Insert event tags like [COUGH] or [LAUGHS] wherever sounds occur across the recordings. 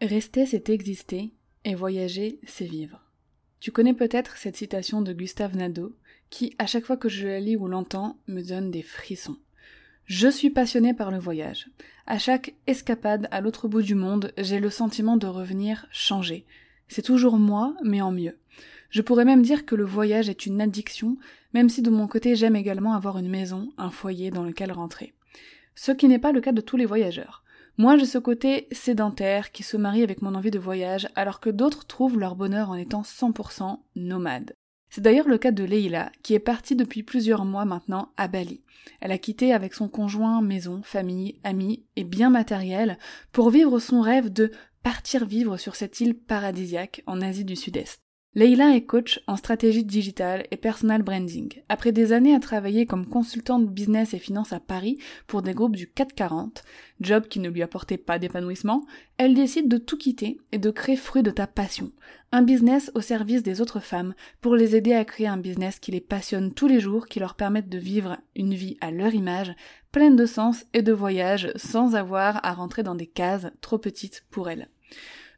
Rester, c'est exister, et voyager, c'est vivre. Tu connais peut-être cette citation de Gustave Nadeau, qui, à chaque fois que je la lis ou l'entends, me donne des frissons. Je suis passionnée par le voyage. À chaque escapade à l'autre bout du monde, j'ai le sentiment de revenir changé. C'est toujours moi, mais en mieux. Je pourrais même dire que le voyage est une addiction, même si de mon côté j'aime également avoir une maison, un foyer dans lequel rentrer. Ce qui n'est pas le cas de tous les voyageurs. Moi, j'ai ce côté sédentaire qui se marie avec mon envie de voyage, alors que d'autres trouvent leur bonheur en étant 100% nomade. C'est d'ailleurs le cas de Leila, qui est partie depuis plusieurs mois maintenant à Bali. Elle a quitté avec son conjoint maison, famille, amis et bien matériel pour vivre son rêve de partir vivre sur cette île paradisiaque en Asie du Sud-Est. Leila est coach en stratégie digitale et personal branding. Après des années à travailler comme consultante business et finance à Paris pour des groupes du 440, job qui ne lui apportait pas d'épanouissement, elle décide de tout quitter et de créer Fruit de ta passion, un business au service des autres femmes pour les aider à créer un business qui les passionne tous les jours, qui leur permette de vivre une vie à leur image, pleine de sens et de voyage sans avoir à rentrer dans des cases trop petites pour elles.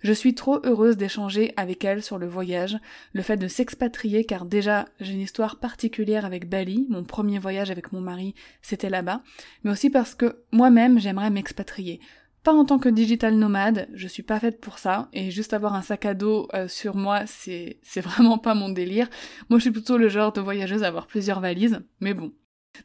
Je suis trop heureuse d'échanger avec elle sur le voyage, le fait de s'expatrier car déjà j'ai une histoire particulière avec Bali, mon premier voyage avec mon mari c'était là-bas, mais aussi parce que moi-même j'aimerais m'expatrier. Pas en tant que digital nomade, je suis pas faite pour ça, et juste avoir un sac à dos euh, sur moi, c'est, c'est [LAUGHS] vraiment pas mon délire. Moi je suis plutôt le genre de voyageuse à avoir plusieurs valises, mais bon,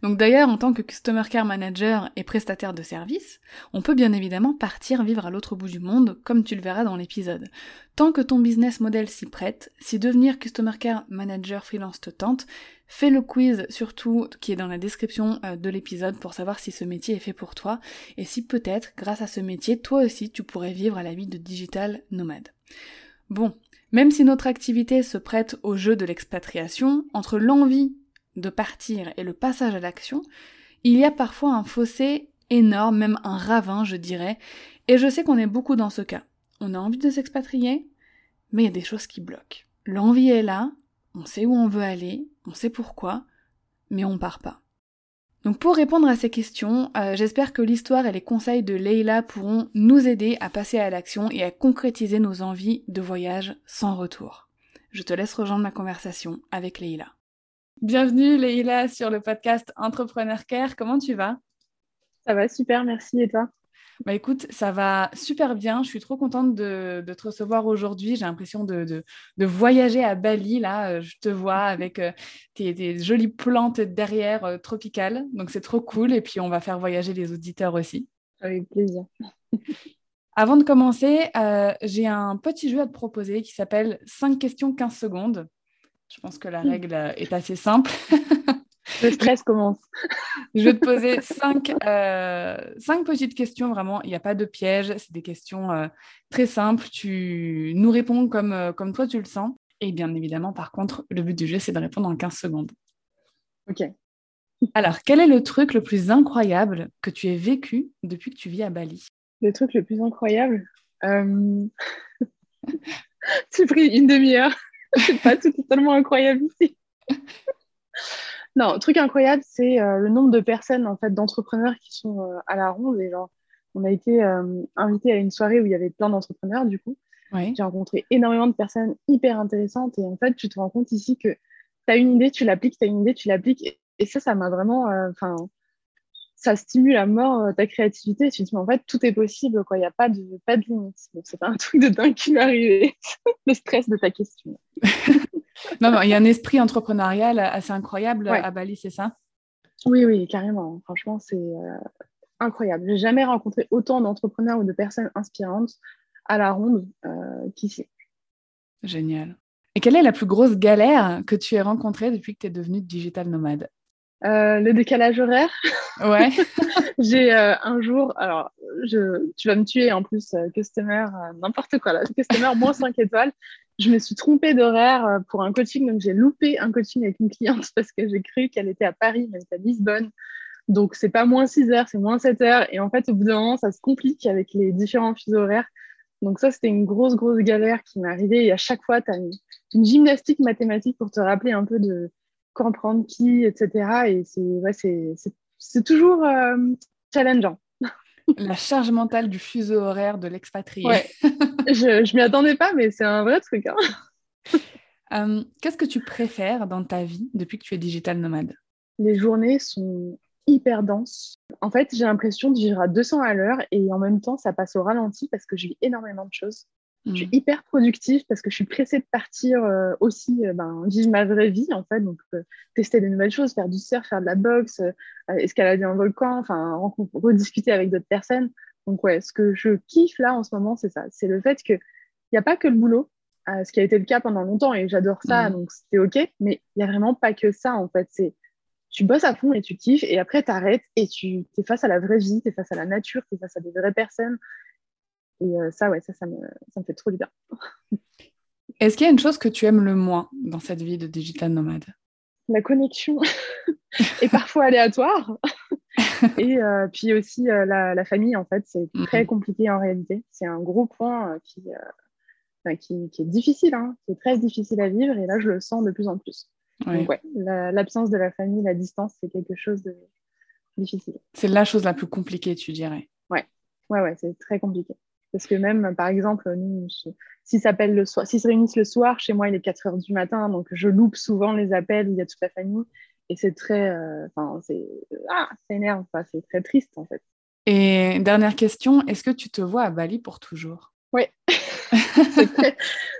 donc d'ailleurs, en tant que Customer Care Manager et prestataire de service, on peut bien évidemment partir vivre à l'autre bout du monde, comme tu le verras dans l'épisode. Tant que ton business model s'y prête, si devenir Customer Care Manager freelance te tente, fais le quiz surtout qui est dans la description euh, de l'épisode pour savoir si ce métier est fait pour toi et si peut-être, grâce à ce métier, toi aussi tu pourrais vivre à la vie de digital nomade. Bon, même si notre activité se prête au jeu de l'expatriation, entre l'envie de partir et le passage à l'action, il y a parfois un fossé énorme, même un ravin, je dirais, et je sais qu'on est beaucoup dans ce cas. On a envie de s'expatrier, mais il y a des choses qui bloquent. L'envie est là, on sait où on veut aller, on sait pourquoi, mais on part pas. Donc pour répondre à ces questions, euh, j'espère que l'histoire et les conseils de Leila pourront nous aider à passer à l'action et à concrétiser nos envies de voyage sans retour. Je te laisse rejoindre ma conversation avec Leila. Bienvenue Leïla sur le podcast Entrepreneur Care. Comment tu vas? Ça va super, merci. Et toi? Bah écoute, ça va super bien. Je suis trop contente de, te recevoir aujourd'hui. J'ai l'impression de, voyager à Bali. Là, je te vois avec euh, tes, jolies plantes derrière euh, tropicales. Donc, c'est trop cool. Et puis, on va faire voyager les auditeurs aussi. Avec plaisir. [LAUGHS] Avant de commencer, euh, j'ai un petit jeu à te proposer qui s'appelle 5 questions 15 secondes. Je pense que la règle euh, est assez simple. [LAUGHS] Le stress commence. [LAUGHS] je vais te poser euh, cinq, petites questions, vraiment. Il n'y a pas de piège. C'est des questions euh, très simples. Tu nous réponds comme, comme toi tu le sens. Et bien évidemment, par contre, le but du jeu, c'est de répondre en 15 secondes. Ok. Alors, quel est le truc le plus incroyable que tu aies vécu depuis que tu vis à Bali? Le truc le plus incroyable [LAUGHS] Tu pris une demi-heure. [LAUGHS] c'est pas tout totalement incroyable ici. [LAUGHS] non, truc incroyable, c'est euh, le nombre de personnes, en fait, d'entrepreneurs qui sont euh, à la ronde. Et genre, on a été euh, invité à une soirée où il y avait plein d'entrepreneurs, du coup. J'ai rencontré énormément de personnes hyper intéressantes. Et en fait, tu te rends compte ici que tu as une idée, tu l'appliques, tu as une idée, tu l'appliques. Et, ça, ça m'a vraiment. Enfin, ça stimule à mort euh, ta créativité. Tu te dis, en fait, tout est possible, quoi. Il n'y a pas de, pas de limite. c'est pas un [LAUGHS] truc de dingue qui m'est arrivé. [LAUGHS] le stress de ta question. [LAUGHS] non, non, il y a un esprit entrepreneurial assez incroyable à Bali, c'est ça? Oui, oui, carrément. Franchement, c'est euh, incroyable. J'ai jamais rencontré autant d'entrepreneurs ou de personnes inspirantes à la ronde euh, qu'ici. Génial. Et quelle est la plus grosse galère que tu aies rencontrée depuis que tu es devenue digital nomade? Euh, le décalage horaire. Ouais. [LAUGHS] j'ai euh, un jour, alors je, tu vas me tuer en plus, euh, customer, n'importe quoi là, customer moins [LAUGHS] 5 étoiles. Je me suis trompée d'horaire pour un coaching, donc j'ai loupé un coaching avec une cliente parce que j'ai cru qu'elle était à Paris, mais elle était à Lisbonne. Donc c'est pas moins 6 heures, c'est moins 7 heures. Et en fait, au bout d'un moment, ça se complique avec les différents fuseaux horaires. Donc ça, c'était une grosse, grosse galère qui m'est arrivée. Et à chaque fois, tu as une, gymnastique mathématique pour te rappeler un peu de comprendre qui, etc. Et c'est ouais, toujours euh, challengeant. La charge mentale du fuseau horaire de l'expatrié. Ouais. [LAUGHS] je ne m'y attendais pas, mais c'est un vrai truc. Hein. Euh, qu'est-ce que tu préfères dans ta vie depuis que tu es digital nomade? Les journées sont hyper denses. En fait, j'ai l'impression de vivre à 200 à l'heure et en même temps, ça passe au ralenti parce que je vis énormément de choses. Je suis mm. hyper productive parce que je suis pressée de partir euh, aussi, euh, ben, vivre ma vraie vie en fait, donc euh, tester des nouvelles choses, faire du surf, faire de la boxe, escalader un volcan, enfin rediscuter avec d'autres personnes. Donc ouais, ce que je kiffe là en ce moment, c'est ça, c'est le fait qu'il n'y a pas que le boulot, ce qui a été le cas pendant longtemps et j'adore ça, mm. donc c'était ok, mais il n'y a vraiment pas que ça en fait, c'est tu bosses à fond et tu kiffes et après tu arrêtes et tu es face à la vraie vie, tu es face à la nature, tu es face à des vraies personnes et euh, ça, ouais, ça, ça me, ça me fait trop du bien. Est-ce qu'il y a une chose que tu aimes le moins dans cette vie de digital nomade? La connexion [LAUGHS] est parfois aléatoire. [LAUGHS] et euh, puis aussi euh, la, la, famille, en fait, c'est mhm. très compliqué en réalité. C'est un gros point qui, qui, qui, est difficile, hein, qui est très difficile à vivre. Et là, je le sens de plus en plus. Donc, ouais, l'absence de la famille, la distance, c'est quelque chose de difficile. C'est la chose la plus compliquée, tu dirais? Ouais, ouais, ouais, c'est très compliqué. Parce que même, par exemple, nous, s'ils s'appellent le soir, s'ils se réunissent le soir, chez moi, il est 4 heures du matin, donc je loupe souvent les appels où il y a toute la famille. Et c'est très. Euh, enfin, c'est. Ah, ça énerve, c'est très triste, en fait. Et dernière question, est-ce que tu te vois à Bali pour toujours? Oui. [LAUGHS]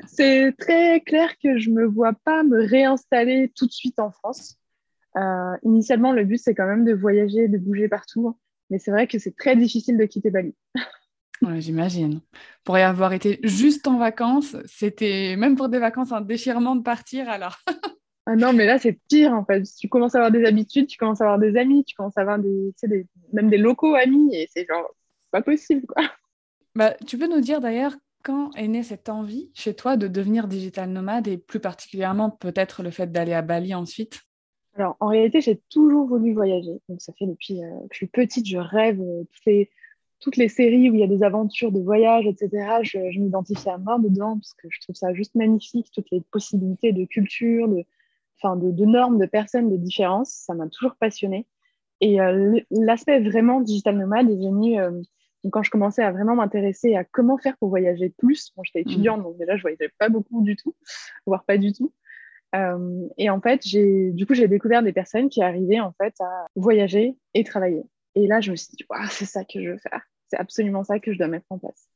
c'est très, clair que je ne me vois pas me réinstaller tout de suite en France. Euh, initialement, le but, c'est quand même de voyager, de bouger partout. Mais c'est vrai que c'est très difficile de quitter Bali. [LAUGHS] J'imagine. Pour y avoir été juste en vacances, c'était même pour des vacances un déchirement de partir alors. [LAUGHS] ah non, mais là c'est pire en fait. Tu commences à avoir des habitudes, tu commences à avoir des amis, tu commences à avoir des, des même des locaux amis et c'est genre pas possible quoi. Bah, tu peux nous dire d'ailleurs quand est née cette envie chez toi de devenir digital nomade et plus particulièrement peut-être le fait d'aller à Bali ensuite? Alors en réalité j'ai toujours voulu voyager. Donc ça fait depuis euh, que je suis petite, je rêve euh, toutes les toutes les séries où il y a des aventures de voyage, etc., je, m'identifie à mort dedans parce que je trouve ça juste magnifique, toutes les possibilités de culture, de, enfin, de, normes, de personnes, de différences. Ça m'a toujours passionnée. Et euh, l'aspect vraiment digital nomade est venu euh, quand je commençais à vraiment m'intéresser à comment faire pour voyager plus. Bon, j'étais étudiante, donc déjà, je voyageais pas beaucoup du tout, [LAUGHS] voire pas du tout. Euh, et en fait, du coup, j'ai découvert des personnes qui arrivaient en fait à voyager et travailler. Et là, je me suis dit, c'est ça que je veux faire c'est absolument ça que je dois mettre en place.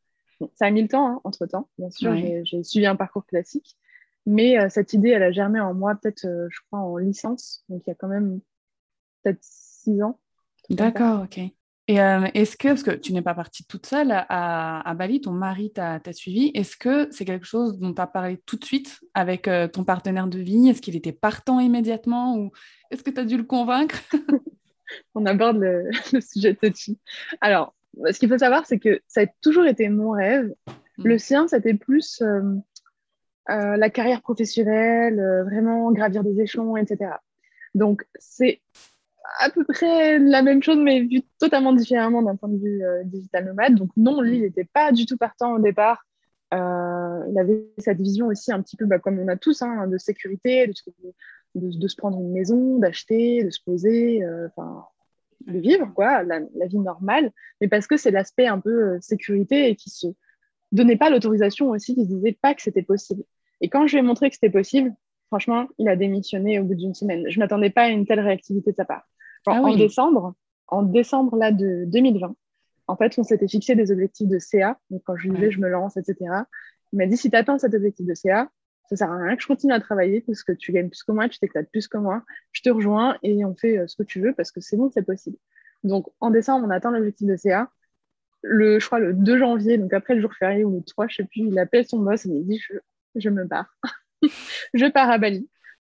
ça a mis le temps, hein, entre-temps, bien sûr, j'ai suivi un parcours classique, mais euh, cette idée, elle a germé en moi, peut-être, euh, je crois, en licence, donc il y a quand même peut-être six ans. D'accord, ok. Et euh, est-ce que, parce que tu n'es pas partie toute seule à, Bali, ton mari t'a suivi, est-ce que c'est quelque chose dont tu as parlé tout de suite avec ton partenaire de vie? Est-ce qu'il était partant immédiatement ou est-ce que tu as dû le convaincre? [LAUGHS] On aborde le, le sujet touchy. Alors, ce qu'il faut savoir, c'est que ça a toujours été mon rêve. Mm. Le sien, c'était plus euh, euh, la carrière professionnelle, euh, vraiment gravir des échelons, etc. Donc, c'est à peu près la même chose, mais vu totalement différemment d'un point de vue digital nomade. Donc, non, lui, il n'était pas du tout partant au départ. il avait cette vision aussi un petit peu, bah, comme on a tous, hein, de sécurité, de, de, se prendre une maison, d'acheter, de se poser. Enfin, de vivre, quoi, la, vie normale, mais parce que c'est l'aspect un peu euh, sécurité et qui se donnait pas l'autorisation aussi, qui se disait pas que c'était possible. Et quand je lui ai montré que c'était possible, franchement, il a démissionné au bout d'une semaine. Je m'attendais pas à une telle réactivité de sa part. Ah en décembre, en décembre là de 2020, en fait, on s'était fixé des objectifs de CA. Donc quand je lui disais je me lance, etc. Il m'a dit si tu atteins cet objectif de CA, ça sert à rien que je continue à travailler parce que tu gagnes plus que moi, tu t'éclates plus que moi, je te rejoins et on fait euh, ce que tu veux parce que c'est bon, c'est possible. Donc en décembre, on atteint l'objectif de CA. Le, je crois le 2 janvier, donc après le jour férié ou le 3, je sais plus, il appelle son boss et il dit je, je me pars. [LAUGHS] je pars à Bali.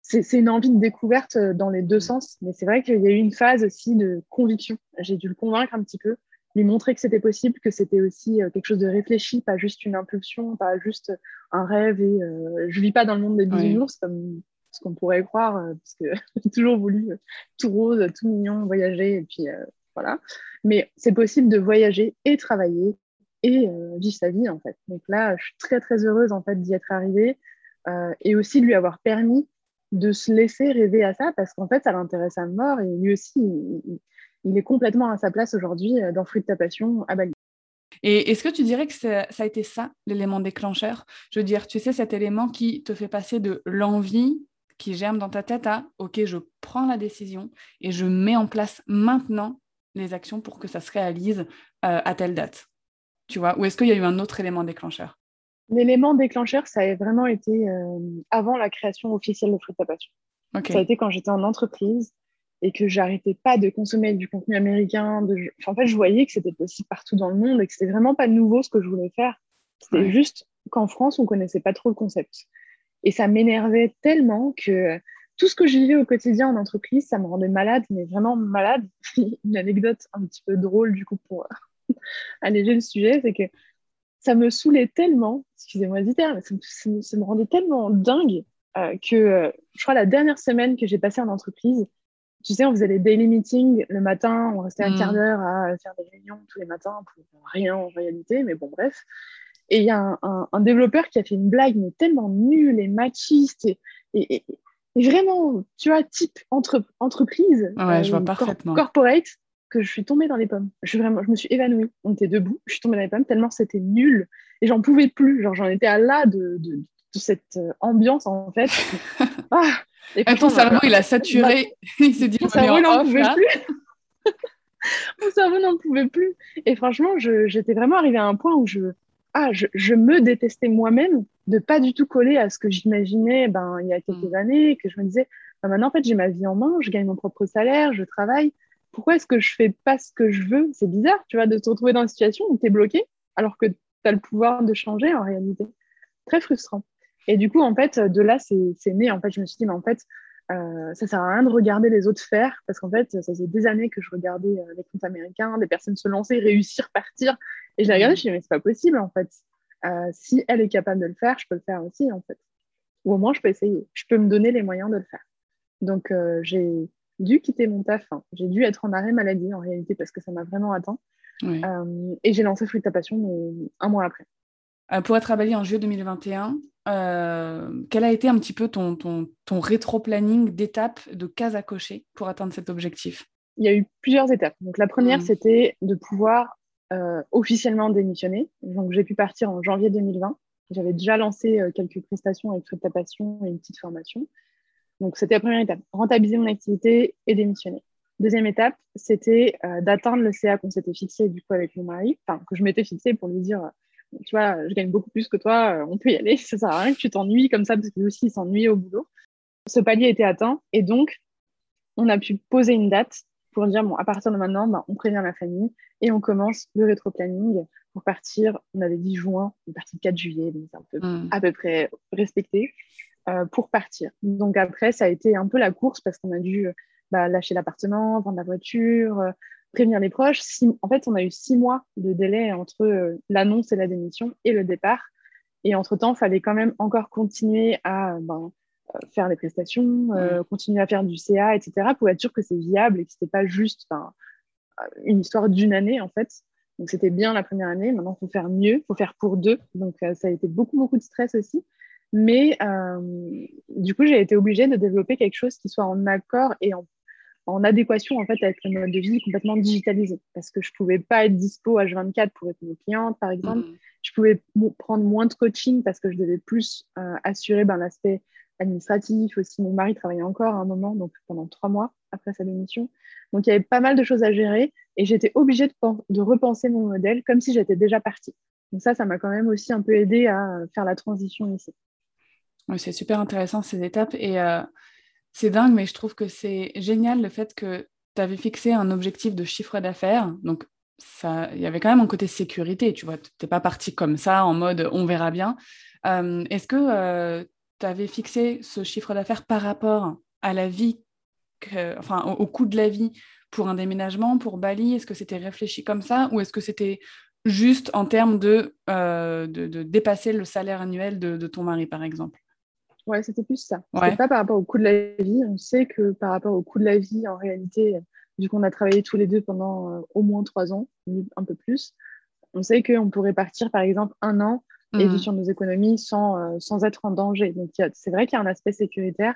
c'est une envie de découverte dans les deux sens. Mais c'est vrai qu'il y a eu une phase aussi de conviction. J'ai dû le convaincre un petit peu, lui montrer que c'était possible, que c'était aussi quelque chose de réfléchi, pas juste une impulsion, pas juste un rêve. Et je vis pas dans le monde des bisounours comme ce qu'on pourrait croire, parce que [LAUGHS] j'ai toujours voulu tout rose, tout mignon, voyager, et puis voilà. Mais c'est possible de voyager et travailler et vivre sa vie, en fait. Donc là, je suis très, très heureuse, en fait, d'y être arrivée et aussi de lui avoir permis de se laisser rêver à ça parce qu'en fait, ça l'intéresse à mort et lui aussi, il, est complètement à sa place aujourd'hui dans Fruit de ta passion à Bali. Et est-ce que tu dirais que ça, a été ça, l'élément déclencheur? Je veux dire, tu sais, cet élément qui te fait passer de l'envie qui germe dans ta tête à OK, je prends la décision et je mets en place maintenant les actions pour que ça se réalise euh, à telle date. Tu vois? Ou est-ce qu'il y a eu un autre élément déclencheur? L'élément déclencheur, ça a vraiment été euh, avant la création officielle de Fruit de Passion. Ça a été quand j'étais en entreprise et que j'arrêtais pas de consommer du contenu américain. De... en fait, je voyais que c'était possible partout dans le monde et que c'était vraiment pas nouveau ce que je voulais faire. C'était juste qu'en France, on connaissait pas trop le concept. Et ça m'énervait tellement que tout ce que je vivais au quotidien en entreprise, ça me rendait malade, mais vraiment malade. [LAUGHS] Une anecdote un petit peu drôle, du coup, pour [LAUGHS] alléger le sujet, c'est que ça me saoulait tellement, excusez-moi du terme, ça me, ça me, rendait tellement dingue euh, que euh, je crois la dernière semaine que j'ai passée en entreprise, tu sais, on faisait les daily meetings le matin, on restait un quart mm. d'heure à faire des réunions tous les matins pour rien en réalité, mais bon, bref. Et il y a un, un, développeur qui a fait une blague, mais tellement nulle et machiste et, et, vraiment, tu vois, type entre, entreprise, ouais, je vois euh, corporate, que je suis tombée dans les pommes. Je, vraiment, je me suis évanouie. On était debout, je suis tombée dans les pommes tellement c'était nul et j'en pouvais plus. Genre, j'en étais à là de, de, cette euh, ambiance en fait. [LAUGHS] ah, et ton cerveau, il a saturé. [LAUGHS] il s'est dit, mon cerveau n'en pouvait plus. [LAUGHS] mon cerveau n'en pouvait plus. Et franchement, j'étais vraiment arrivée à un point où je, ah, je, je me détestais moi-même de pas du tout coller à ce que j'imaginais ben, il y a quelques mm. années, que je me disais, ben, maintenant, en fait, j'ai ma vie en main, je gagne mon propre salaire, je travaille. Pourquoi est-ce que je fais pas ce que je veux? C'est bizarre, tu vois, de te retrouver dans une situation où tu es bloqué, alors que tu as le pouvoir de changer en réalité. Très frustrant. Et du coup, en fait, de là, c'est né. En fait, je me suis dit, mais en fait, euh, ça sert à rien de regarder les autres faire, parce qu'en fait, ça faisait des années que je regardais euh, les comptes américains, des personnes se lancer, réussir, partir, et je l'ai regardé, je me suis dit, mais c'est pas possible, en fait. Euh, si elle est capable de le faire, je peux le faire aussi, en fait. Ou au moins, je peux essayer. Je peux me donner les moyens de le faire. Donc, euh, j'ai dû quitter mon taf. Hein. J'ai dû être en arrêt maladie, en réalité, parce que ça m'a vraiment atteint. Et j'ai lancé Fruit ta Passion mais un mois après. Pour être Bali en juillet 2021, quel a été un petit peu ton, ton, ton rétro-planning d'étapes, de cases à cocher pour atteindre cet objectif? Il y a eu plusieurs étapes. Donc, la première, mmh. c'était de pouvoir euh, officiellement démissionné. Donc, j'ai pu partir en janvier 2020. J'avais déjà lancé euh, quelques prestations avec Fruit Passion et une petite formation. Donc, c'était la première étape, rentabiliser mon activité et démissionner. Deuxième étape, c'était euh, d'atteindre le CA qu'on s'était fixé du coup avec mon mari, enfin que je m'étais fixé pour lui dire, tu vois, je gagne beaucoup plus que toi, on peut y aller, [LAUGHS] ça sert à rien que tu t'ennuies comme ça, parce que lui aussi il s'ennuyait au boulot. Ce palier était atteint et donc on a pu poser une date pour dire, bon, à partir de maintenant, ben, on prévient la famille et on commence le rétro-planning pour partir. On avait dit juin, on est parti le 4 juillet, donc c'est un peu, hmm. à peu près respecté euh, pour partir. Donc après, ça a été un peu la course parce qu'on a dû bah, lâcher l'appartement, vendre la voiture, euh, prévenir les proches. en fait, on a eu six mois de délai entre euh, l'annonce et la démission et le départ. Et entre-temps, il fallait quand même encore continuer à ben, faire les prestations, euh, continuer à faire du CA, etc., pour être sûr que c'est viable et que c'était pas juste une histoire d'une année, en fait. Donc, c'était bien la première année. Maintenant, il faut faire mieux, il faut faire pour deux. Donc, euh, ça a été beaucoup, beaucoup de stress aussi. Mais euh, du coup, j'ai été obligée de développer quelque chose qui soit en accord et en, en, adéquation en fait avec le mode de vie complètement digitalisé. Parce que je pouvais pas être dispo H24 pour être mes clientes, par exemple. Mmh. Je pouvais prendre moins de coaching parce que je devais plus assurer ben, l'aspect administratif aussi. Mon mari travaillait encore à un moment, donc pendant trois mois après sa démission. Donc il y avait pas mal de choses à gérer et j'étais obligée de, de, repenser mon modèle comme si j'étais déjà partie. Donc ça, ça m'a quand même aussi un peu aidé à faire la transition ici. Oui, c'est super intéressant ces étapes et euh, c'est dingue, mais je trouve que c'est génial le fait que tu avais fixé un objectif de chiffre d'affaires. Donc il y avait quand même un côté sécurité, tu vois. Tu n'es pas parti comme ça en mode on verra bien. Euh, est-ce que euh, tu avais fixé ce chiffre d'affaires par rapport à la vie, enfin au, coût de la vie pour un déménagement, pour Bali? Est-ce que c'était réfléchi comme ça ou est-ce que c'était juste en termes de, de, dépasser le salaire annuel de, ton mari, par exemple? Ouais, c'était plus ça. C'était pas par rapport au coût de la vie. On sait que par rapport au coût de la vie, en réalité, vu qu'on a travaillé tous les deux pendant au moins trois ans, un peu plus, on sait qu'on pourrait partir, par exemple, un an et vivre mmh. sur nos économies sans, euh, sans être en danger. Donc, c'est vrai qu'il y a un aspect sécuritaire.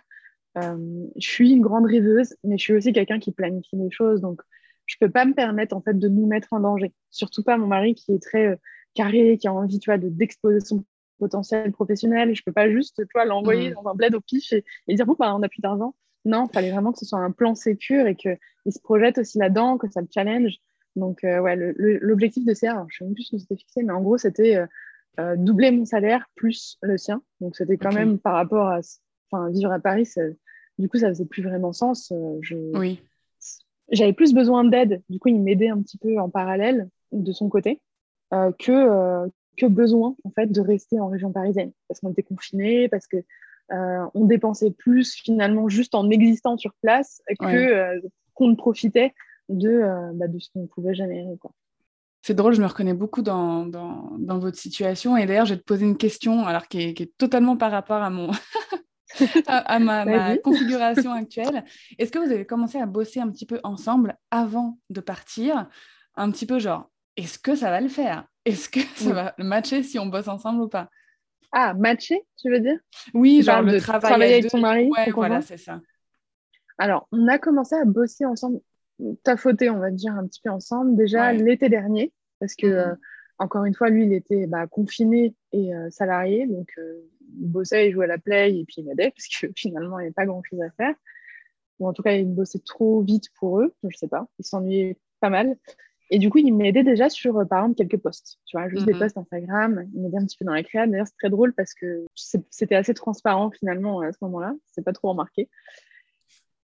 Euh, je suis une grande rêveuse, mais je suis aussi quelqu'un qui planifie les choses. Donc, je peux pas me permettre, en fait, de nous mettre en danger. Surtout pas mon mari qui est très euh, carré, qui a envie, tu vois, d'exposer son potentiel professionnel. Je peux pas juste, tu vois, l'envoyer mmh. dans un bled au pif et, dire, bon, bah, on a plus d'argent. Non, il fallait vraiment que ce soit un plan sécur et qu'il se projette aussi là-dedans, que ça le challenge. Donc, ouais, l'objectif de CR, je sais même plus ce qu'on s'était fixé, mais en gros, c'était euh, doubler mon salaire plus le sien. Donc c'était quand même par rapport à enfin, vivre à Paris, du coup ça faisait plus vraiment sens. Euh, je... Oui. J'avais plus besoin d'aide, du coup il m'aidait un petit peu en parallèle de son côté euh, que, que besoin en fait de rester en région parisienne parce qu'on était confinés, parce que on dépensait plus finalement juste en existant sur place que qu'on ne profitait de, bah, de ce qu'on pouvait générer. Quoi. C'est drôle, je me reconnais beaucoup dans, dans, votre situation. Et d'ailleurs, je vais te poser une question alors, qui, est, qui est totalement par rapport à, mon [LAUGHS] à, ma, configuration actuelle. Est-ce que vous avez commencé à bosser un petit peu ensemble avant de partir? Un petit peu genre, est-ce que ça va le faire? Est-ce que ça va matcher si on bosse ensemble ou pas? Ah, matcher, tu veux dire? Oui, genre, le travail travailler avec ton mari. Ouais, voilà, c'est ça. Alors, on a commencé à bosser ensemble tafoter, on va dire, un petit peu ensemble déjà l'été dernier, parce que, mhm. euh, encore une fois, lui, il était bah, confiné et euh, salarié, donc euh, il bossait, il jouait à la play et puis il m'aidait, [LAUGHS] parce que finalement, il n'y avait pas grand-chose à faire. Ou en tout cas, il bossait trop vite pour eux, je ne sais pas, il s'ennuyait pas mal. Et du coup, il m'aidait déjà sur, par exemple, quelques posts, tu vois, juste des mhm. posts Instagram. Il m'aidait un petit peu dans la créa. D'ailleurs, c'est très drôle parce que c'était assez transparent finalement à ce moment-là. C'est pas trop remarqué.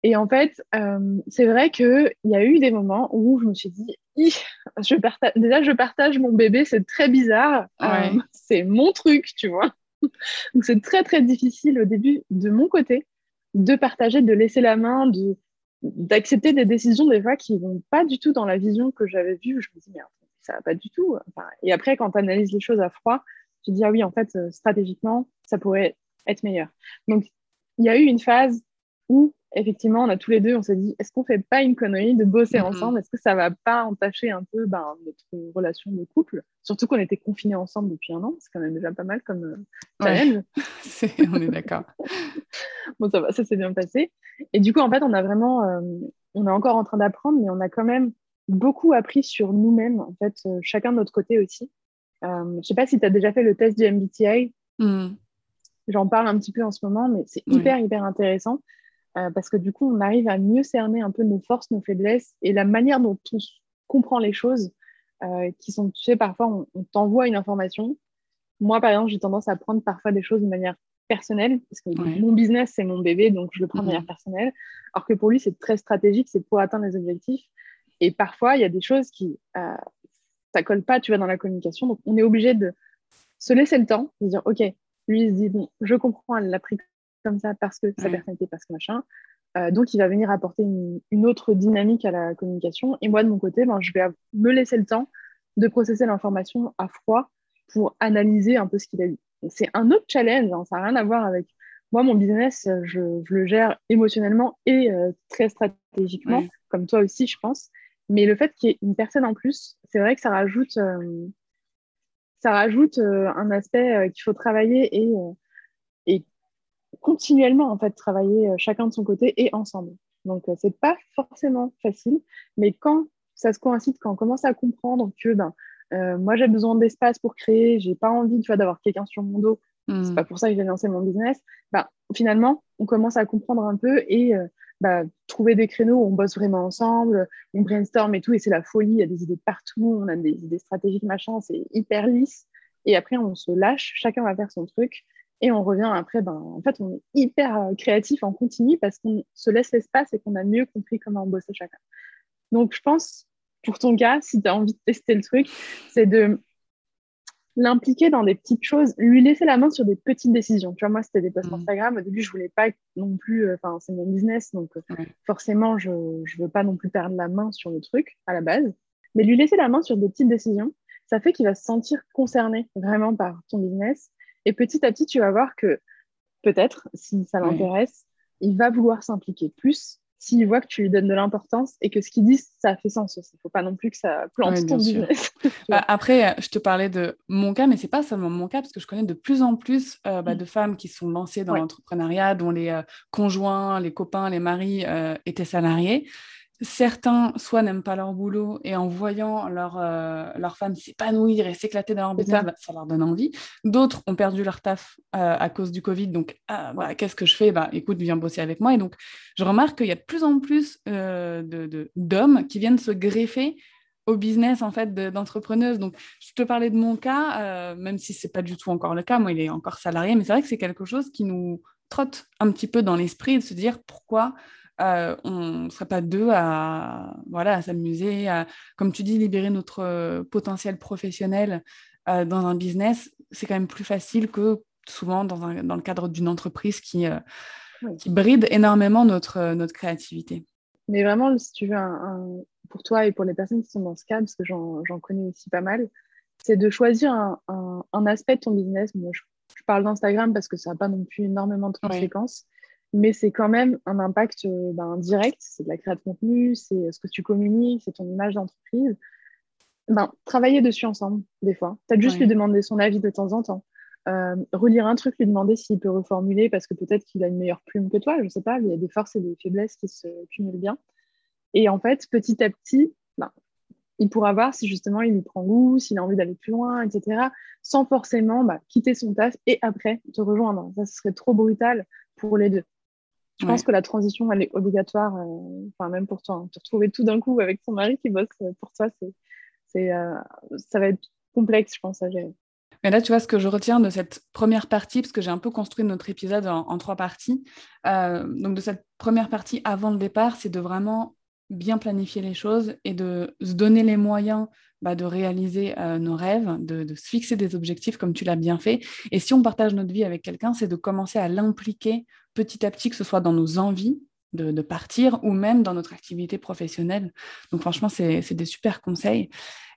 Et en fait, euh, c'est vrai qu'il y a eu des moments où je me suis dit, je partage... déjà, je partage mon bébé, c'est très bizarre. Euh, [LAUGHS] c'est mon truc, tu vois. [LAUGHS] Donc, c'est très, très difficile au début, de mon côté, de partager, de laisser la main, de d'accepter des décisions des fois qui vont pas du tout dans la vision que j'avais vue. Je me dis, mais ça va pas du tout. et après, quand tu les choses à froid, tu dis, ah oui, en fait, euh, stratégiquement, ça pourrait être meilleur. Donc, il y a eu une phase où effectivement, on a tous les deux, on s'est dit, est-ce qu'on fait pas une connerie de bosser mm-hmm. ensemble? Est-ce que ça va pas entacher un peu ben, notre relation de couple? Surtout qu'on était confinés ensemble depuis un an, c'est quand même déjà pas mal comme euh, challenge. [LAUGHS] on est d'accord. [LAUGHS] bon, ça va, ça s'est bien passé. Et du coup, en fait, on a vraiment, euh, on est encore en train d'apprendre, mais on a quand même beaucoup appris sur nous-mêmes, en fait, euh, chacun de notre côté aussi. je sais pas si tu as déjà fait le test du MBTI. Mm. J'en parle un petit peu en ce moment, mais c'est hyper, hyper intéressant. Euh, parce que du coup, on arrive à mieux cerner un peu nos forces, nos faiblesses et la manière dont on comprend les choses, euh, qui sont, tu sais, parfois, on, t'envoie une information. Moi, par exemple, j'ai tendance à prendre parfois des choses de manière personnelle, parce que mon business, c'est mon bébé, donc je le prends de manière personnelle, alors que pour lui, c'est très stratégique, c'est pour atteindre les objectifs. Et parfois, il y a des choses qui, euh, ça colle pas, tu vois, dans la communication. Donc, on est obligé de se laisser le temps, de dire, OK, lui, il se dit, bon, je comprends, elle l'a pris comme ça parce que sa personnalité, parce que machin. Euh, donc, il va venir apporter une, autre dynamique à la communication. Et moi, de mon côté, ben, je vais me laisser le temps de processer l'information à froid pour analyser un peu ce qu'il a dit. C'est un autre challenge, hein, ça n'a rien à voir avec moi, mon business, je, le gère émotionnellement et euh, très stratégiquement, comme toi aussi, je pense. Mais le fait qu'il y ait une personne en plus, c'est vrai que ça rajoute, euh, ça rajoute un aspect qu'il faut travailler et, et continuellement en fait travailler euh, chacun de son côté et ensemble. Donc euh, c'est pas forcément facile, mais quand ça se coïncide, quand on commence à comprendre que ben euh, moi j'ai besoin d'espace pour créer, j'ai pas envie tu vois d'avoir quelqu'un sur mon dos, hmm. c'est pas pour ça que j'ai lancé mon business. Ben, finalement on commence à comprendre un peu et bah, trouver des créneaux où on bosse vraiment ensemble, on brainstorm et tout, et c'est la folie, il y a des idées partout, on a des idées stratégiques, machin, c'est hyper lisse. Et après, on se lâche, chacun va faire son truc. Et on revient après, ben, en fait, on est hyper euh, créatif en continu parce qu'on se laisse l'espace et qu'on a mieux compris comment bosser chacun. Donc, je pense, pour ton cas, si tu as envie de tester le truc, c'est de l'impliquer dans des petites choses, lui laisser la main sur des petites décisions. Tu vois, moi, c'était des posts Mhm. Instagram. Au début, je voulais pas non plus, euh, enfin, c'est mon business, donc euh, forcément, je ne veux pas non plus perdre la main sur le truc à la base. Mais lui laisser la main sur des petites décisions, ça fait qu'il va se sentir concerné vraiment par ton business. Et petit à petit, tu vas voir que peut-être, si ça Ouais. l'intéresse, il va vouloir s'impliquer plus s'il voit que tu lui donnes de l'importance et que ce qu'il dit, ça fait sens aussi. Il ne faut pas non plus que ça plante Ouais, ton business. [LAUGHS] Bah, après, je te parlais de mon cas, mais c'est pas seulement mon cas, parce que je connais de plus en plus euh, bah, Mm. de femmes qui sont lancées dans Ouais. l'entrepreneuriat, dont les euh, conjoints, les copains, les maris euh, étaient salariés. Certains, soit n'aiment pas leur boulot, et en voyant leur, euh, leur femme s'épanouir et s'éclater dans leur business, ça. bah, ça leur donne envie. D'autres ont perdu leur taf euh, à cause du Covid, donc ah, qu'est-ce que je fais? Bah, Écoute, viens bosser avec moi. Et donc, je remarque qu'il y a de plus en plus euh, de- de- d'hommes qui viennent se greffer au business en fait de- d'entrepreneuse. Donc, je te parlais de mon cas, euh, même si c'est pas du tout encore le cas. Moi, il est encore salarié, mais c'est vrai que c'est quelque chose qui nous trotte un petit peu dans l'esprit de se dire pourquoi euh, on ne serait pas deux à voilà à s'amuser, à, comme tu dis, libérer notre euh, potentiel professionnel euh, dans un business. C'est quand même plus facile que souvent dans, un- dans le cadre d'une entreprise qui, euh, Oui. qui bride énormément notre, notre créativité. Mais vraiment, si tu veux, un, un- pour toi et pour les personnes qui sont dans ce cas, parce que j'en j'en connais aussi pas mal, c'est de choisir un, aspect de ton business. Moi, je, je parle d'Instagram parce que ça n'a pas non plus énormément de conséquences, mais c'est quand même un impact euh, ben, direct. C'est de la création de contenu, c'est ce que tu communiques, c'est ton image d'entreprise. Ben, travailler dessus ensemble, des fois. Peut-être juste Ouais. lui demander son avis de temps en temps. Euh, relire un truc, lui demander s'il peut reformuler parce que peut-être qu'il a une meilleure plume que toi, je ne sais pas, il y a des forces et des faiblesses qui se cumulent bien. Et en fait, petit à petit, ben, il pourra voir si justement il y prend goût, s'il a envie d'aller plus loin, etc., sans forcément bah, quitter son taf et après te rejoindre. Ça, ce serait trop brutal pour les deux. Je Ouais. pense que la transition, elle est obligatoire, euh, enfin même pour toi. hein. Te retrouver tout d'un coup avec ton mari qui bosse euh, pour toi, c'est, c'est, euh, ça va être complexe, je pense, à gérer. Mais là, tu vois, ce que je retiens de cette première partie, parce que j'ai un peu construit notre épisode en, en trois parties, euh, donc de cette première partie avant le départ, c'est de vraiment bien planifier les choses et de se donner les moyens bah, de réaliser euh, nos rêves, de, de se fixer des objectifs comme tu l'as bien fait. Et si on partage notre vie avec quelqu'un, c'est de commencer à l'impliquer petit à petit, que ce soit dans nos envies de, de partir ou même dans notre activité professionnelle. Donc franchement, c'est des super conseils.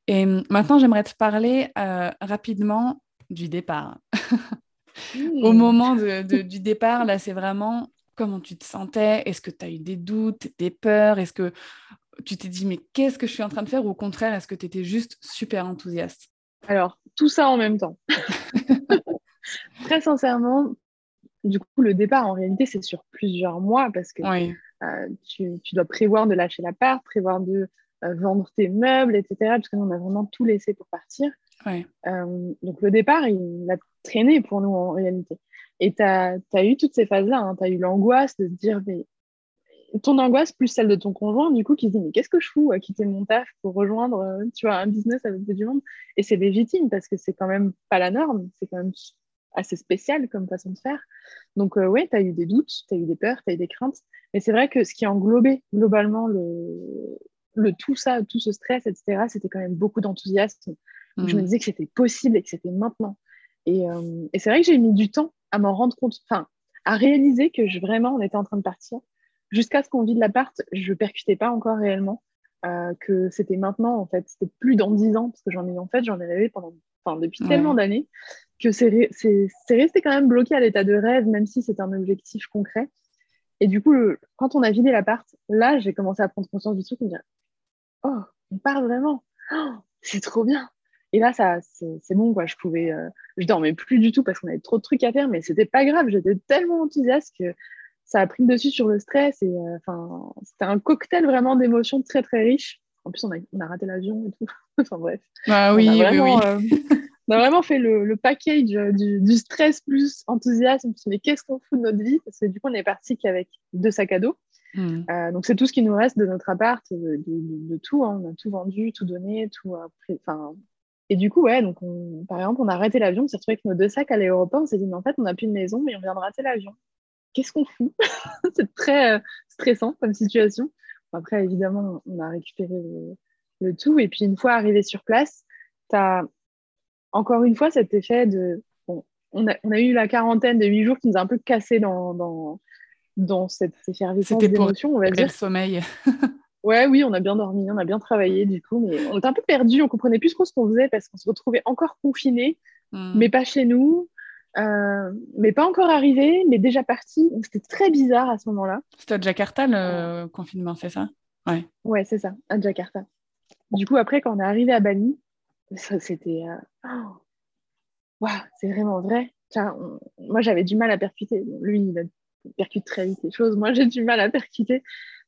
Et hum, maintenant, j'aimerais te parler euh, rapidement du départ. [LAUGHS] Au Hmm. moment de- de- [LAUGHS] du départ, là, c'est vraiment comment tu te sentais? Est-ce que tu as eu des doutes, des peurs? Est-ce que tu t'es dit, mais qu'est-ce que je suis en train de faire? Ou au contraire, est-ce que tu étais juste super enthousiaste? Alors, tout ça en même temps. [LAUGHS] Très sincèrement, du coup, le départ, en réalité, c'est sur plusieurs mois parce que Oui, Euh, tu, tu dois prévoir de lâcher l'appart, prévoir de euh, vendre tes meubles, etc. Parce que nous, on a vraiment tout laissé pour partir. oui, Euh, donc le départ, il a traîné pour nous en réalité. Et tu as, eu toutes ces phases-là. Tu as eu l'angoisse de te dire, mais ton angoisse plus celle de ton conjoint, du coup, qui se dit, mais qu'est-ce que je fous à quitter mon taf pour rejoindre euh, tu vois, un business avec du monde? Et c'est légitime parce que c'est quand même pas la norme. C'est quand même assez spécial comme façon de faire. Donc, euh, ouais, tu as eu des doutes, tu as eu des peurs, tu as eu des craintes. Mais c'est vrai que ce qui a englobé globalement le, le tout ça, tout ce stress, etc., c'était quand même beaucoup d'enthousiasme. Je me Mm. disais que c'était possible et que c'était maintenant. Et, euh, et c'est vrai que j'ai mis du temps à m'en rendre compte, enfin, à réaliser que je, vraiment, on était en train de partir. Jusqu'à ce qu'on vide l'appart, je ne percutais pas encore réellement euh, que c'était maintenant, en fait. C'était plus dans dix ans, parce que j'en ai, en fait, j'en ai rêvé pendant, enfin, depuis Ouais. tellement d'années que c'est c'est- c'est resté quand même bloqué à l'état de rêve, même si c'est un objectif concret. Et du coup, le- quand on a vidé l'appart, là, j'ai commencé à prendre conscience du truc et me dire Oh, on part vraiment Oh, C'est trop bien Et là, ça, c'est c'est bon, quoi. Je pouvais, euh, je dormais plus du tout parce qu'on avait trop de trucs à faire, mais c'était pas grave. J'étais tellement enthousiaste que ça a pris le dessus sur le stress. Et euh, enfin, c'était un cocktail vraiment d'émotions très, très riche. En plus, on a, on a raté l'avion et tout. [LAUGHS] enfin, bref. Ah On oui, a oui, vraiment, oui. euh, on a vraiment fait le, le package euh, du, du stress plus enthousiasme. Mais qu'est-ce qu'on fout de notre vie? Parce que du coup, on est parti qu'avec deux sacs à dos. Mm. Euh, donc, c'est tout ce qui nous reste de notre appart, de, de- de- de tout. hein. On a tout vendu, tout donné, tout. Enfin, et du coup, ouais, donc on- par exemple, on a arrêté l'avion, on s'est retrouvé avec nos deux sacs à l'aéroport. On s'est dit, mais en fait, on n'a plus de maison, mais on vient de rater l'avion. Qu'est-ce qu'on fout? [LAUGHS] C'est très euh, stressant comme situation. Bon, après, évidemment, on a récupéré le, le tout. Et puis, une fois arrivé sur place, tu as encore une fois, cet effet de. on, a, on, a, eu la quarantaine de huit jours qui nous a un peu cassé dans, dans, dans cette effervescence d'émotions, on va dire. le sommeil. [LAUGHS] ouais, oui, on a bien dormi, on a bien travaillé du coup, mais on était un peu perdu, on comprenait plus trop ce qu'on faisait parce qu'on se retrouvait encore confinés, hmm. mais pas chez nous. Euh, mais pas encore arrivé, mais déjà parti. C'était très bizarre à ce moment-là. C'était à Jakarta le confinement, c'est ça? Ouais. Ouais, c'est ça, à Jakarta. Du coup, après, quand on est arrivé à Bali, ça, c'était. Euh, oh, c'est vraiment vrai. moi, j'avais du mal à percuter. Lui, il percute très vite les choses. Moi, j'ai du mal à percuter.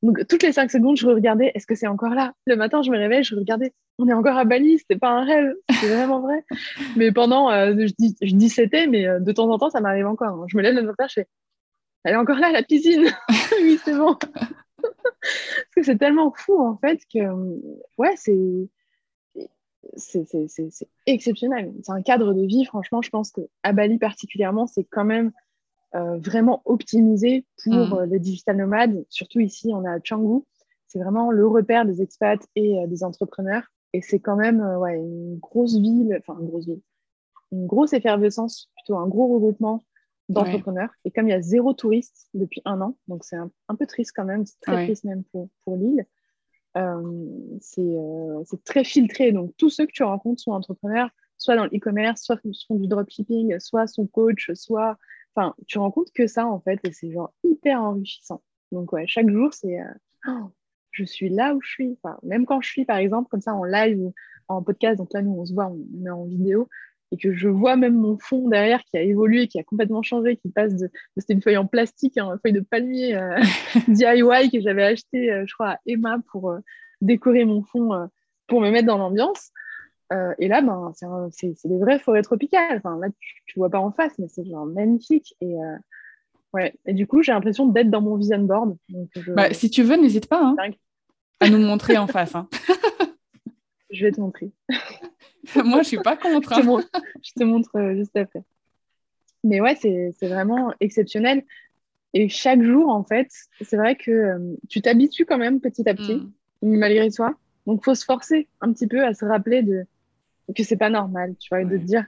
Donc, toutes les cinq secondes, je regardais est-ce que c'est encore là? Le matin, je me réveille, je regardais on est encore à Bali, c'était pas un rêve, c'est vraiment vrai. [LAUGHS] Mais pendant, euh, je, dis, je dis c'était, mais euh, de temps en temps, ça m'arrive encore. Hein. Je me lève le matin, je fais elle est encore là, la piscine [LAUGHS] [LAUGHS] Oui, c'est bon. Parce que c'est tellement fou, en fait, que ouais, c'est c'est exceptionnel. C'est un cadre de vie, franchement, je pense qu'à Bali particulièrement, c'est quand même euh, vraiment optimisé pour mm. euh, les digital nomades. Surtout ici, on est à Canggu. C'est vraiment le repère des expats et euh, des entrepreneurs. Et c'est quand même ouais, une grosse ville, enfin une grosse ville, une grosse effervescence, plutôt un gros regroupement d'entrepreneurs. Et comme il y a zéro touriste depuis un an, donc c'est un, peu triste quand même, c'est très triste même pour, pour l'île. c'est très filtré. Donc tous ceux que tu rencontres sont entrepreneurs, soit dans l'e-commerce, soit font du dropshipping, soit sont coach, soit Enfin, tu rends compte que ça, en fait, et c'est genre hyper enrichissant. Donc, ouais, chaque jour, c'est euh, oh, je suis là où je suis. Enfin, même quand je suis, par exemple, comme ça, en live ou en podcast, donc là, nous, on se voit, on est en vidéo, et que je vois même mon fond derrière qui a évolué, qui a complètement changé, qui passe de. C'était une feuille en plastique, hein, une feuille de palmier euh, [LAUGHS] DIY que j'avais acheté, euh, je crois, à Emma pour décorer mon fond, pour me mettre dans l'ambiance. Euh, et là, ben, c'est des vraies forêts tropicales. Enfin, là, tu, ne vois pas en face, mais c'est genre magnifique. Et, euh, ouais. et du coup, j'ai l'impression d'être dans mon vision board. Bah, si tu veux, n'hésite pas hein, à nous montrer en face. Hein. [LAUGHS] je vais te montrer. [LAUGHS] Moi, je suis pas contre. Hein. je, te montre, euh, juste après. Mais ouais, c'est vraiment exceptionnel. Et chaque jour, en fait, c'est vrai que tu t'habitues quand même petit à petit, mm. malgré toi. Donc, il faut se forcer un petit peu à se rappeler de que c'est pas normal, tu vois, de dire,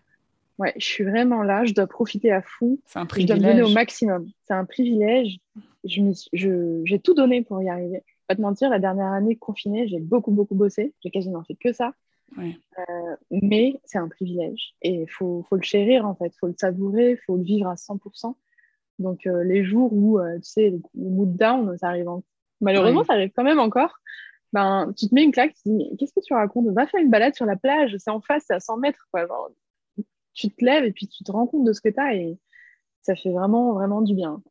ouais, je suis vraiment là, je dois profiter à fond. C'est un privilège. Je dois me donner au maximum. C'est un privilège. J'ai tout donné pour y arriver. Pas te mentir, la dernière année confinée, j'ai beaucoup, beaucoup bossé. J'ai quasiment fait que ça. Euh, mais c'est un privilège. Et il faut, faut, le chérir, en fait. Il faut le savourer, il faut le vivre à 100%. Donc, euh, les jours où, euh, tu sais, le, mood down, ça arrive Malheureusement, ça arrive quand même encore ben, tu te mets une claque, tu te dis, qu'est-ce que tu racontes? Va faire une balade sur la plage, c'est en face, c'est à 100 mètres. Quoi. tu te lèves et puis tu te rends compte de ce que tu as et ça fait vraiment, vraiment du bien.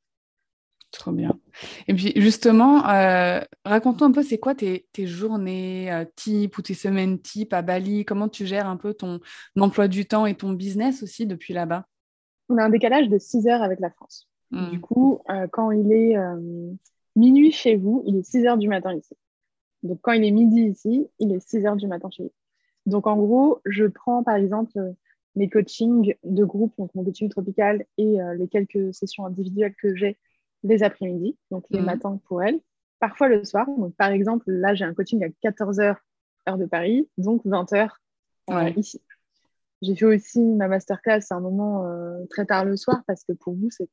Trop bien. Et puis justement, euh, raconte-nous un peu, c'est quoi tes, tes journées euh, type ou tes semaines type à Bali? Comment tu gères un peu ton emploi du temps et ton business aussi depuis là-bas? On a un décalage de 6 heures avec la France. Hmm. Du coup, euh, quand il est minuit chez vous, il est 6 heures du matin ici. Donc, quand il est midi ici, il est 6 heures du matin chez lui. Donc, en gros, je prends par exemple mes coachings de groupe, donc mon coaching tropical et euh, les quelques sessions individuelles que j'ai les après-midi, donc les mhm. matins pour elle. Parfois le soir. Donc, par exemple, là, j'ai un coaching à 14 heures, heure de Paris, donc 20 heures euh, ici. J'ai fait aussi ma masterclass à un moment euh, très tard le soir parce que pour vous, c'est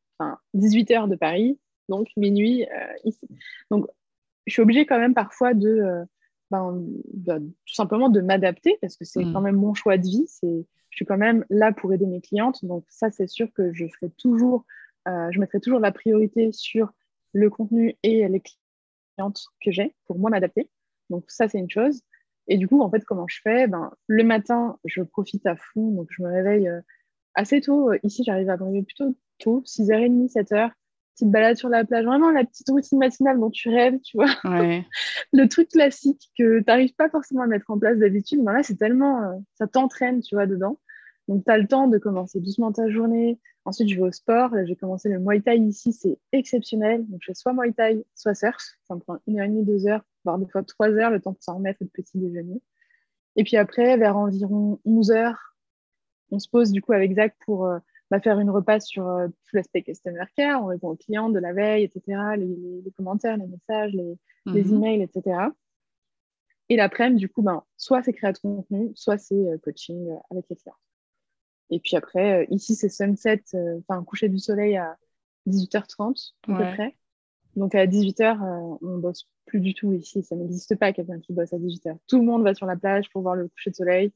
18 heures de Paris, donc minuit ici. Donc, je suis obligée quand même parfois de, euh, ben, tout simplement de m'adapter parce que c'est mm. quand même mon choix de vie. C'est, je suis quand même là pour aider mes clientes. Donc ça, c'est sûr que je ferai toujours, euh, je mettrai toujours la priorité sur le contenu et les clientes que j'ai pour moi m'adapter. Donc ça, c'est une chose. Et du coup, en fait, comment je fais? Ben, Le matin, je profite à fond. Donc je me réveille euh, assez tôt. Ici, j'arrive à me réveiller plutôt tôt, 6h30, 7h petite balade sur la plage, vraiment la petite routine matinale dont tu rêves, tu vois. [LAUGHS] le truc classique que tu n'arrives pas forcément à mettre en place d'habitude, mais là, c'est tellement. Euh, ça t'entraîne, tu vois, dedans. Donc, tu as le temps de commencer doucement ta journée. Ensuite, je vais au sport. Là, j'ai commencé le Muay Thai ici, c'est exceptionnel. Donc, je fais soit Muay Thai, soit surf. Ça me prend une heure et demie, deux heures, voire des fois trois heures, le temps de s'en remettre et de petit déjeuner. Et puis après, vers environ 11 heures, on se pose du coup avec Zach pour. Euh, faire une repasse sur euh, tout l'aspect customer care, on répond aux clients de la veille, etc., les, commentaires, les messages, les, mhm. emails, etc. Et l'après-midi, du coup, ben, soit c'est création de contenu, soit c'est euh, coaching euh, avec les clients. Et puis après, ici, c'est sunset, enfin, coucher du soleil à 18h30 à peu près. Donc à 18h, on on bosse plus du tout ici. Ça n'existe pas quelqu'un qui bosse à 18h. Tout le monde va sur la plage pour voir le coucher de soleil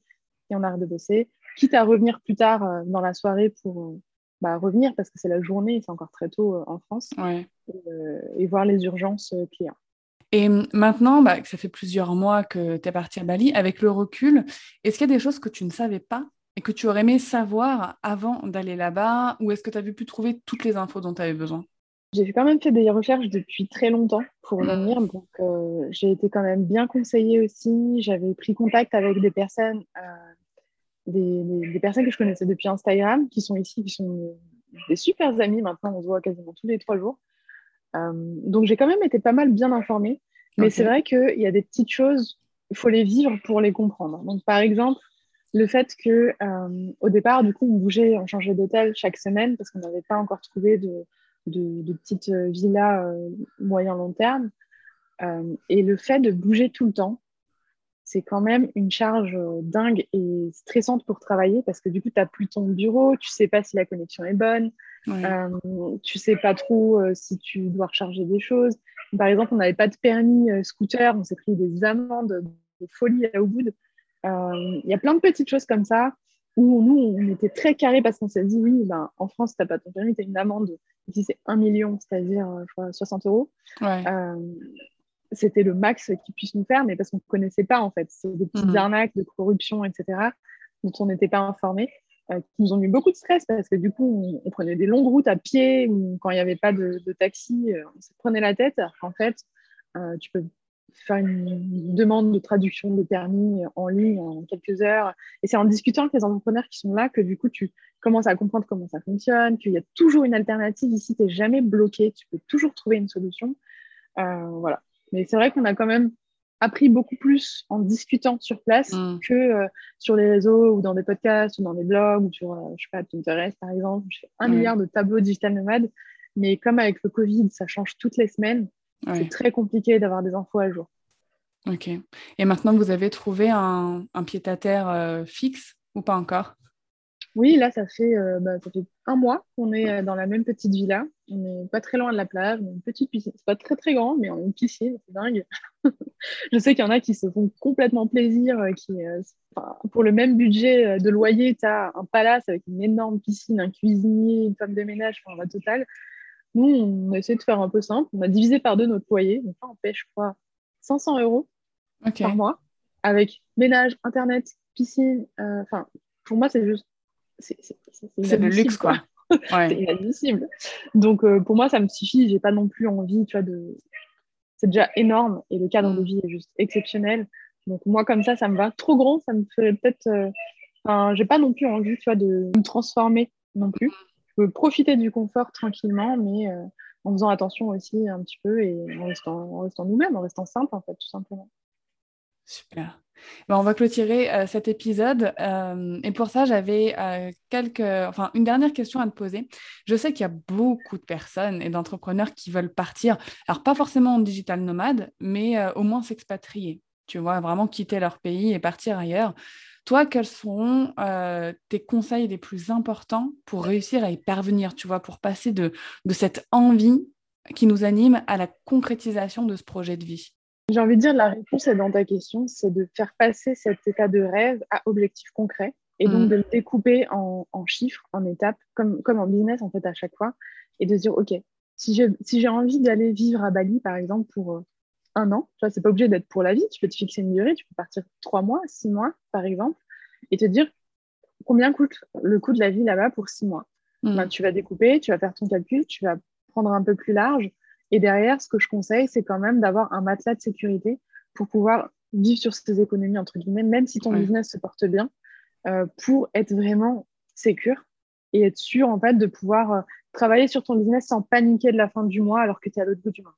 et on arrête de bosser. Quitte à revenir plus tard dans la soirée pour bah, revenir parce que c'est la journée, c'est encore très tôt en France, et, voir les urgences clients. Et maintenant, bah, ça fait plusieurs mois que tu es parti à Bali, avec le recul, est-ce qu'il y a des choses que tu ne savais pas et que tu aurais aimé savoir avant d'aller là-bas Ou est-ce que tu as pu trouver toutes les infos dont tu avais besoin? J'ai quand même fait des recherches depuis très longtemps pour mmh. venir, donc euh, j'ai été quand même bien conseillée aussi. J'avais pris contact avec des personnes, euh, des, personnes que je connaissais depuis Instagram, qui sont ici, qui sont des super amis. Maintenant, on se voit quasiment tous les trois jours. Euh, donc j'ai quand même été pas mal bien informée. Mais c'est vrai qu'il y a des petites choses, il faut les vivre pour les comprendre. Donc par exemple, le fait que euh, au départ, du coup, on bougeait, on changeait d'hôtel chaque semaine parce qu'on n'avait pas encore trouvé de, de, petites euh, villas euh, moyen-long terme. et le fait de bouger tout le temps, c'est quand même une charge dingue et stressante pour travailler parce que du coup, tu n'as plus ton bureau, tu sais pas si la connexion est bonne, tu tu sais pas trop si tu dois recharger des choses. Par exemple, on n'avait pas de permis scooter, on s'est pris des amendes de folie à Ubud euh, il y a plein de petites choses comme ça où nous, on était très carré parce qu'on s'est dit, oui, ben, en France, tu n'as pas ton permis, tu as une amende. Ici, c'est 1 million, c'est-à-dire, je crois, 60 euros. Euh, c'était le max qu'ils puissent nous faire, mais parce qu'on ne connaissait pas, en fait. C'est des petites mhm. arnaques de corruption, etc., dont on n'était pas informé, euh, qui nous ont mis beaucoup de stress parce que du coup, on, prenait des longues routes à pied ou quand il n'y avait pas de, de taxi, on se prenait la tête, alors qu'en fait, tu peux faire une demande de traduction de permis en ligne en quelques heures. Et c'est en discutant avec les entrepreneurs qui sont là que du coup, tu commences à comprendre comment ça fonctionne, qu'il y a toujours une alternative. Ici, tu n'es jamais bloqué, tu peux toujours trouver une solution. Euh, voilà. Mais c'est vrai qu'on a quand même appris beaucoup plus en discutant sur place mm. que euh, sur les réseaux ou dans des podcasts ou dans des blogs ou sur, euh, je sais pas, Pinterest par exemple. Je fais un mm. milliard de tableaux digital nomades. Mais comme avec le Covid, ça change toutes les semaines, c'est très compliqué d'avoir des infos à jour. Ok. Et maintenant, vous avez trouvé un, un pied-à-terre euh, fixe ou pas encore? Oui, là, ça fait, euh, bah, ça fait un mois qu'on est euh, dans la même petite villa. On n'est pas très loin de la plage, on a une petite piscine. C'est pas très très grand, mais on a une piscine, c'est dingue. [LAUGHS] Je sais qu'il y en a qui se font complètement plaisir, qui, pour le même budget de loyer, tu as un palace avec une énorme piscine, un cuisinier, une femme de ménage, enfin la totale. Nous, on essaie de faire un peu simple. On a divisé par deux notre foyer. Donc là, on paie, je crois, 500 euros par mois avec ménage, internet, piscine. Euh, enfin, pour moi, c'est juste. C'est le luxe, quoi. [LAUGHS] c'est inadmissible. Donc, euh, pour moi, ça me suffit. J'ai pas non plus envie, tu vois, de. C'est déjà énorme et le cadre de mm. vie est juste exceptionnel. Donc, moi, comme ça, ça me va. Trop grand, ça me ferait peut-être. Euh, enfin, j'ai pas non plus envie, tu vois, de me transformer non plus profiter du confort tranquillement, mais euh, en faisant attention aussi un petit peu et en restant, restant nous-mêmes, en restant simple, en fait, tout simplement. Super. Ben, on va clôturer euh, cet épisode. Euh, et pour ça, j'avais quelques, enfin, une dernière question à te poser. Je sais qu'il y a beaucoup de personnes et d'entrepreneurs qui veulent partir, alors pas forcément en digital nomade, mais au moins s'expatrier. Tu vois, vraiment quitter leur pays et partir ailleurs. Toi, quels seront euh, tes conseils les plus importants pour réussir à y parvenir, tu vois, pour passer de, cette envie qui nous anime à la concrétisation de ce projet de vie? J'ai envie de dire, la réponse est dans ta question, c'est de faire passer cet état de rêve à objectif concret et donc mmh. de le découper en, chiffres, en étapes, comme, comme en business en fait à chaque fois, et de se dire, OK, si j'ai si envie d'aller vivre à Bali, par exemple, pour euh, un an. Tu vois, c'est pas obligé d'être pour la vie. Tu peux te fixer une durée. Tu peux partir trois mois, six mois, par exemple, et te dire combien coûte le coût de la vie là-bas pour six mois? Hmm. Ben, tu vas découper, tu vas faire ton calcul, tu vas prendre un peu plus large. Et derrière, ce que je conseille, c'est quand même d'avoir un matelas de sécurité pour pouvoir vivre sur ces économies, entre guillemets, même si ton business se porte bien, euh, pour être vraiment sécure et être sûr, en fait, de pouvoir euh, travailler sur ton business sans paniquer de la fin du mois alors que tu es à l'autre bout du mois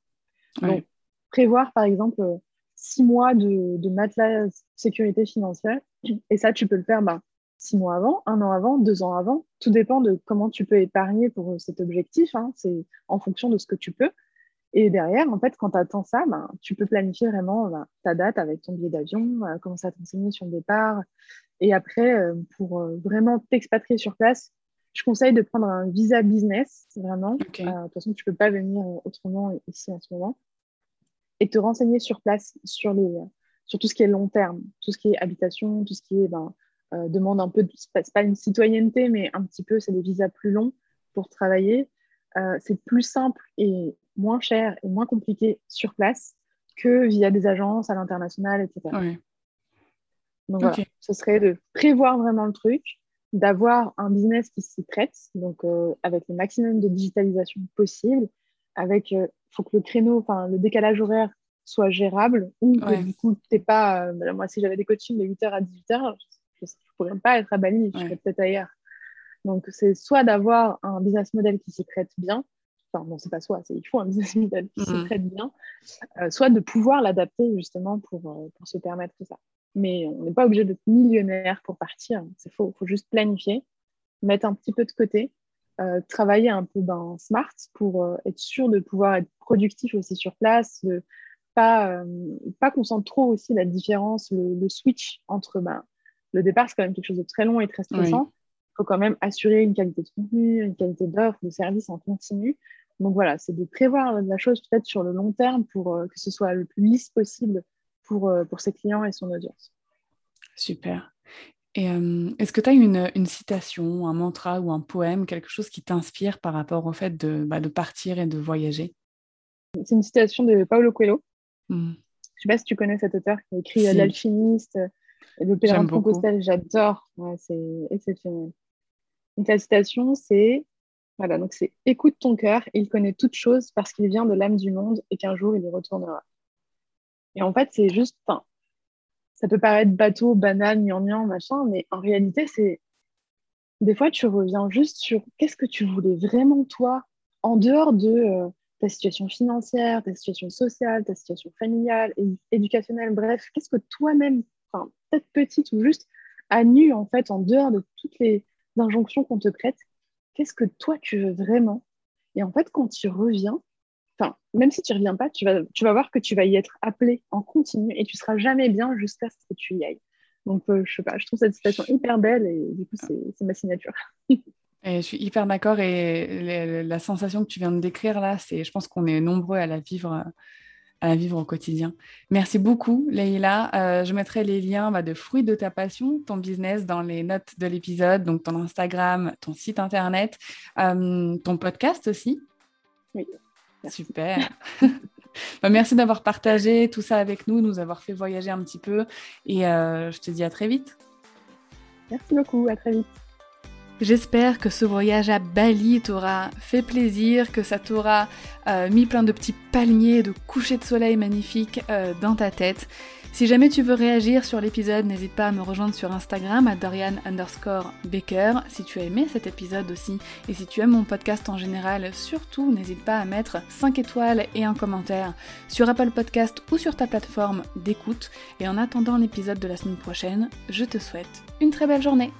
prévoir, par exemple, euh, six mois de, de matelas sécurité financière. Et ça, tu peux le faire bah, six mois avant, un an avant, deux ans avant. Tout dépend de comment tu peux épargner pour cet objectif. Hein. C'est en fonction de ce que tu peux. Et derrière, en fait, quand tu attends ça, ben, tu peux planifier vraiment ben, ta date avec ton billet d'avion, euh, commencer à t'enseigner sur le départ. Et après, euh, pour euh, vraiment t'expatrier sur place, je conseille de prendre un visa business, vraiment. de toute façon, tu ne peux pas venir autrement ici en ce moment. Et te renseigner sur place sur, les, sur tout ce qui est long terme, tout ce qui est habitation, tout ce qui est ben, demande un peu, c'est pas une citoyenneté, mais un petit peu, c'est des visas plus longs pour travailler. c'est plus simple et moins cher et moins compliqué sur place que via des agences à l'international, etc. Donc voilà, ce serait de prévoir vraiment le truc, d'avoir un business qui s'y prête, donc euh, avec le maximum de digitalisation possible, avec, il euh, faut que le créneau, enfin le décalage horaire soit gérable, ou que du coup, t'es pas, euh, moi si j'avais des coachings de 8h à 18h, je ne pourrais pas être à Bali, je serais peut-être ailleurs. Donc c'est soit d'avoir un business model qui s'y prête bien, enfin non, c'est pas soit, il faut un business model qui se traite mhm. bien, euh, soit de pouvoir l'adapter justement pour, euh, pour se permettre ça. Mais on n'est pas obligé d'être millionnaire pour partir, c'est faux, il faut juste planifier, mettre un petit peu de côté, euh, travailler un peu dans Smart pour être sûr de pouvoir être productif aussi sur place, de pas, pas qu'on sente trop aussi la différence, le, switch entre ben, le départ, c'est quand même quelque chose de très long et très stressant. Il faut quand même assurer une qualité de contenu, une qualité d'offre, de service en continu. Donc voilà, c'est de prévoir la chose peut-être sur le long terme pour euh, que ce soit le plus lisse possible pour, euh, pour ses clients et son audience. Super. Et euh, est-ce que tu as une, une, citation, un mantra ou un poème, quelque chose qui t'inspire par rapport au fait de, bah, de, partir et de voyager? C'est une citation de Paulo Coelho. Hmm. Je ne sais pas si tu connais cet auteur qui a écrit L'alchimiste, Le pèlerin de Compostelle. J'adore. c'est exceptionnel. Donc, la citation, c'est voilà, donc c'est écoute ton cœur, il connaît toutes choses parce qu'il vient de l'âme du monde et qu'un jour il y retournera. Et en fait, c'est juste, ça peut paraître bateau, banal, gnangnan, machin, mais en réalité, c'est des fois tu reviens juste sur qu'est-ce que tu voulais vraiment toi, en dehors de euh, ta situation financière, ta situation sociale, ta situation familiale, éducationnelle, bref, qu'est-ce que toi-même, peut-être petite ou juste à nu, en fait, en dehors de toutes les injonctions qu'on te prête, qu'est-ce que toi tu veux vraiment? Et en fait, quand tu reviens, enfin, même si tu ne reviens pas, tu vas, voir que tu vas y être appelé en continu et tu seras jamais bien jusqu'à ce que tu y ailles. Donc, euh, je sais pas, je trouve cette citation hyper belle et du coup, c'est ma signature. [LAUGHS] Je suis hyper d'accord et la sensation que tu viens de décrire là, c'est, je pense qu'on est nombreux à la vivre à vivre au quotidien. Merci beaucoup, Leïla. Euh, je mettrai les liens bah, de fruits de ta passion, ton business, dans les notes de l'épisode, donc ton Instagram, ton site internet, euh, ton podcast aussi. Oui. Super. [LAUGHS] Bah, merci d'avoir partagé tout ça avec nous, nous avoir fait voyager un petit peu. Et euh, je te dis à très vite. Merci beaucoup, à très vite. J'espère que ce voyage à Bali t'aura fait plaisir, que ça t'aura euh, mis plein de petits palmiers, de couchers de soleil magnifiques euh, dans ta tête. Si jamais tu veux réagir sur l'épisode, n'hésite pas à me rejoindre sur Instagram à Dorian underscore Baker. Si tu as aimé cet épisode aussi, et si tu aimes mon podcast en général, surtout n'hésite pas à mettre 5 étoiles et un commentaire sur Apple Podcast ou sur ta plateforme d'écoute. Et en attendant l'épisode de la semaine prochaine, je te souhaite une très belle journée.